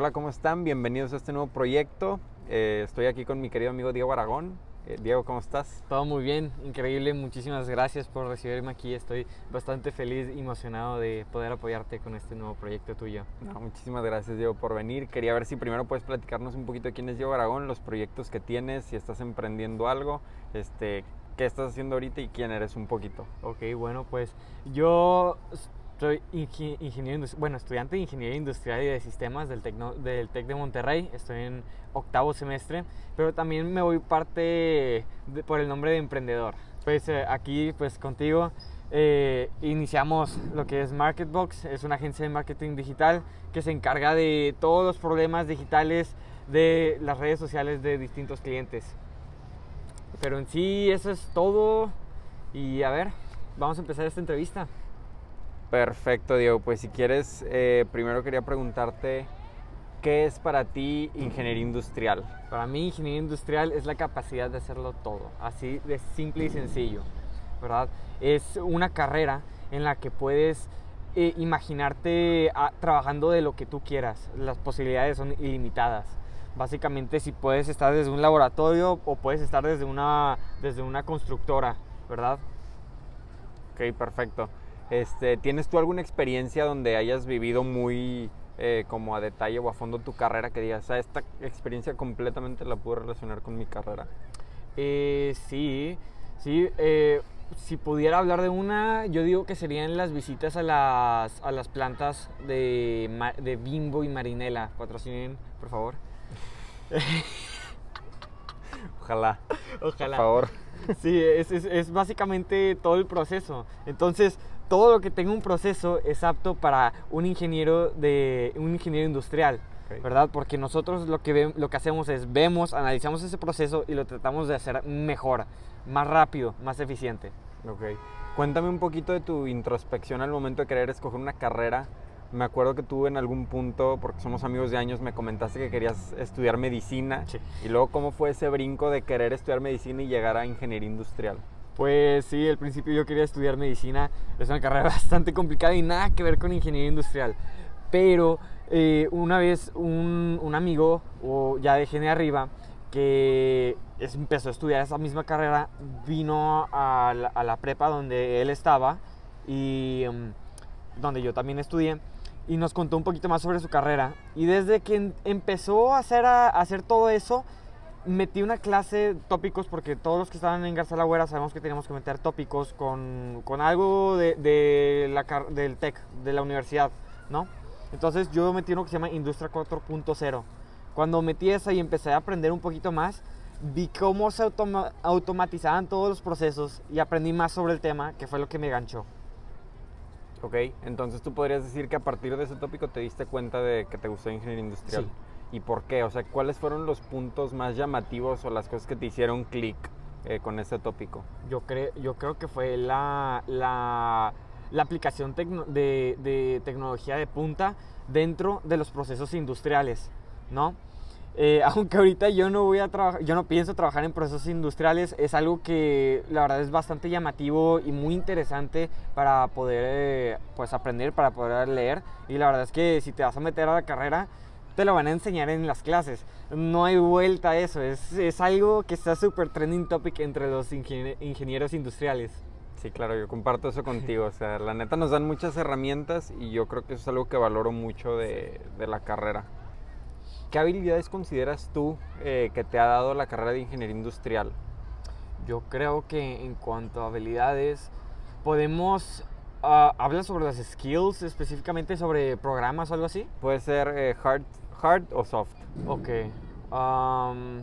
hola, ¿cómo están? Bienvenidos a este nuevo proyecto. Eh, estoy aquí con mi querido amigo Diego Aragón. Eh, Diego, ¿cómo estás? Todo muy bien, increíble. Muchísimas gracias por recibirme aquí. Estoy bastante feliz y emocionado de poder apoyarte con este nuevo proyecto tuyo. No, muchísimas gracias, Diego, por venir. Quería ver si primero puedes platicarnos un poquito de quién es Diego Aragón, los proyectos que tienes, si estás emprendiendo algo, este, qué estás haciendo ahorita y quién eres un poquito. Ok, bueno, pues yo soy ingeniero, bueno, estudiante de Ingeniería Industrial y de Sistemas del, Tecno, del TEC de Monterrey. Estoy en octavo semestre, pero también me voy parte por el nombre de emprendedor. Pues eh, aquí, pues contigo, eh, iniciamos lo que es MarketBox. Es una agencia de marketing digital que se encarga de todos los problemas digitales de las redes sociales de distintos clientes. Pero en sí, eso es todo. Y a ver, vamos a empezar esta entrevista. Perfecto, Diego. Pues si quieres, eh, primero quería preguntarte, ¿qué es para ti ingeniería industrial? Para mí ingeniería industrial es la capacidad de hacerlo todo, así de simple y sencillo, ¿verdad? Es una carrera en la que puedes eh, imaginarte ah, trabajando de lo que tú quieras. Las posibilidades son ilimitadas. Básicamente si puedes estar desde un laboratorio o puedes estar desde una, desde una constructora, ¿verdad? Ok, perfecto. Este, ¿Tienes tú alguna experiencia donde hayas vivido muy eh, como a detalle o a fondo tu carrera que digas, ah, esta experiencia completamente la puedo relacionar con mi carrera? Eh, sí, sí. Eh, si pudiera hablar de una, yo digo que serían las visitas a las, a las plantas de, de Bimbo y Marinela. Patrocinen, por favor. Ojalá. Ojalá. Por favor. Sí, es, es, es, básicamente todo el proceso. Entonces, todo lo que tenga un proceso es apto para un ingeniero, de, un ingeniero industrial. ¿verdad? Porque nosotros lo que, lo que hacemos es vemos, analizamos ese proceso y lo tratamos de hacer mejor, más rápido, más eficiente. Ok. Cuéntame un poquito de tu introspección al momento de querer escoger una carrera. Me acuerdo que tú en algún punto, porque somos amigos de años, me comentaste que querías estudiar medicina. Sí. Y luego, ¿cómo fue ese brinco de querer estudiar medicina y llegar a ingeniería industrial? Pues sí, al principio yo quería estudiar medicina. Es una carrera bastante complicada y nada que ver con ingeniería industrial. Pero eh, una vez un, un, amigo, o ya de Gene arriba, que empezó a estudiar esa misma carrera, vino a la, a la prepa donde él estaba y um, donde yo también estudié y nos contó un poquito más sobre su carrera. Y desde que empezó a hacer, a hacer todo eso, metí una clase tópicos porque todos los que estaban en Garza Lagüera sabemos que teníamos que meter tópicos con, con algo de, de la, del TEC, de la universidad, ¿no? Entonces yo metí uno que se llama Industria 4.0. Cuando metí esa y empecé a aprender un poquito más, vi cómo se automa automatizaban todos los procesos y aprendí más sobre el tema, que fue lo que me ganchó. Ok, entonces tú podrías decir que a partir de ese tópico te diste cuenta de que te gustó ingeniería industrial. Sí y por qué? O sea, ¿cuáles fueron los puntos más llamativos o las cosas que te hicieron clic eh, con ese tópico? Yo, creo yo creo que fue la, la, la aplicación de, de, tecnología de punta dentro de los procesos industriales, ¿no? Eh, aunque ahorita yo no voy a trabajar, yo no pienso trabajar en procesos industriales, es algo que la verdad es bastante llamativo y muy interesante para poder eh, pues aprender, para poder leer. Y la verdad es que si te vas a meter a la carrera, te lo van a enseñar en las clases. No hay vuelta a eso. Es, es algo que está súper trending topic entre los ingenieros industriales. Sí, claro, yo comparto eso contigo. O sea, la neta nos dan muchas herramientas y yo creo que eso es algo que valoro mucho de, de la carrera. ¿Qué habilidades consideras tú eh, que te ha dado la carrera de ingeniería industrial? Yo creo que en cuanto a habilidades, podemos Uh, ¿Hablas sobre las skills, específicamente sobre programas o algo así? Puede ser eh, hard, hard o soft. Ok. Um,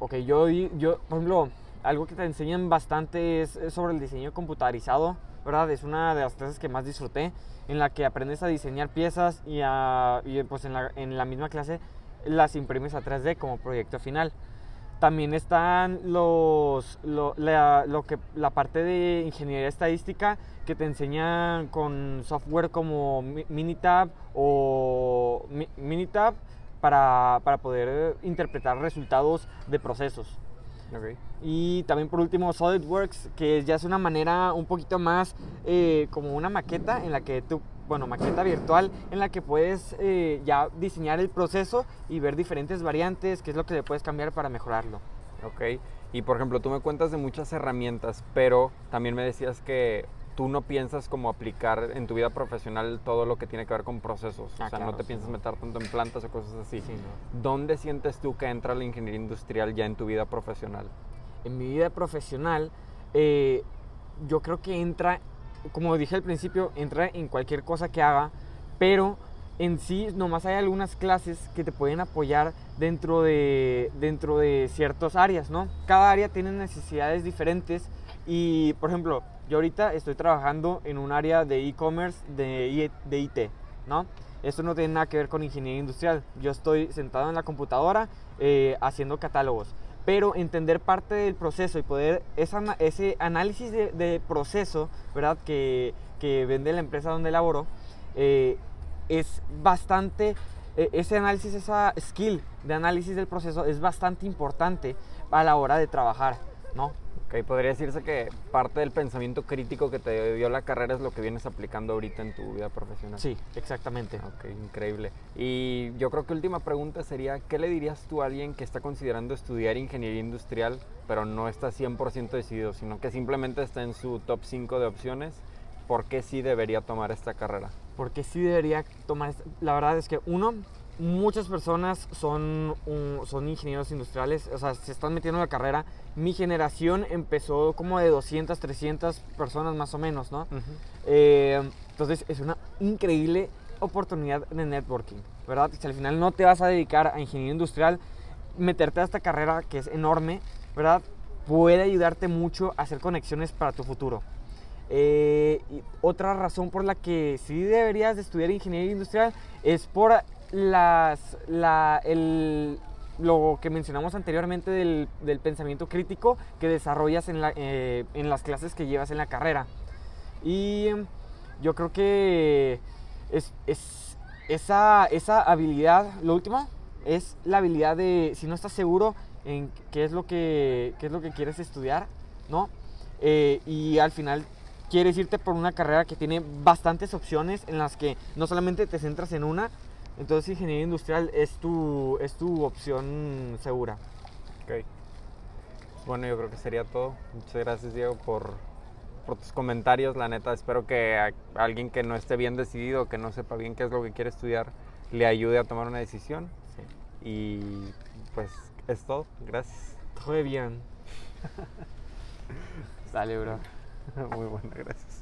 ok, yo, yo, por ejemplo, algo que te enseñan bastante es, es, sobre el diseño computarizado, ¿verdad? Es una de las clases que más disfruté, en la que aprendes a diseñar piezas y, a, y pues en la, en la misma clase las imprimes a 3D como proyecto final. También están los, lo, la, lo que, la parte de ingeniería estadística que te enseñan con software como Minitab o Minitab para, para poder interpretar resultados de procesos. Okay. Y también por último SolidWorks, que ya es una manera un poquito más eh, como una maqueta en la que tú bueno, maqueta virtual en la que puedes eh, ya diseñar el proceso y ver diferentes variantes, qué es lo que le puedes cambiar para mejorarlo. Ok, y por ejemplo, tú me cuentas de muchas herramientas, pero también me decías que tú no piensas como aplicar en tu vida profesional todo lo que tiene que ver con procesos. Ah, o sea, claro, no te sí, piensas no. meter tanto en plantas o cosas así. Sí, no. ¿Dónde sientes tú que entra la ingeniería industrial ya en tu vida profesional? en mi vida profesional, eh, yo creo que entra, como dije al principio, entra en cualquier cosa que haga, pero en sí nomás hay algunas clases que te pueden apoyar dentro de, dentro de ciertas áreas, ¿no? Cada área tiene necesidades diferentes y, por ejemplo, yo ahorita estoy trabajando en un área de e-commerce de, de IT, ¿no? Esto no tiene nada que ver con ingeniería industrial. Yo estoy sentado en la computadora eh, haciendo catálogos pero entender parte del proceso y poder ese análisis de, proceso, ¿verdad? Que, que vende la empresa donde laboro, eh, es bastante, eh, ese análisis, esa skill de análisis del proceso es bastante importante a la hora de trabajar, ¿no? Ok, podría decirse que parte del pensamiento crítico que te dio la carrera es lo que vienes aplicando ahorita en tu vida profesional. Sí, exactamente. Ok, increíble. Y yo creo que última pregunta sería, ¿qué le dirías tú a alguien que está considerando estudiar ingeniería industrial, pero no está 100% decidido, sino que simplemente está en su top 5 de opciones? ¿Por qué sí debería tomar esta carrera? porque sí debería tomar. esta- La verdad es que, uno, muchas personas son, son ingenieros industriales, o sea, se están metiendo en la carrera. Mi generación empezó como de 200, 300 personas más o menos, ¿no? Eh, entonces es una increíble oportunidad de networking, ¿verdad? Si al final no te vas a dedicar a ingeniería industrial, meterte a esta carrera que es enorme, ¿verdad? Puede ayudarte mucho a hacer conexiones para tu futuro. Eh, y otra razón por la que sí deberías de estudiar ingeniería industrial es por las, la, el, lo que mencionamos anteriormente del, del pensamiento crítico que desarrollas en, la- eh, en las clases que llevas en la carrera. Y yo creo que es, es- esa, esa habilidad, lo último, es la habilidad de, si no estás seguro en qué es lo que, qué es lo que quieres estudiar, ¿no? Eh, y al final quieres irte por una carrera que tiene bastantes opciones en las que no solamente te centras en una, entonces ingeniería industrial es tu, es tu opción segura. Ok. Bueno, yo creo que sería todo. Muchas gracias, Diego, por, por tus comentarios. La neta, espero que a alguien que no esté bien decidido, que no sepa bien qué es lo que quiere estudiar, le ayude a tomar una decisión. Y pues es todo. Gracias. Todo bien. Dale, bro. Muy bueno, gracias.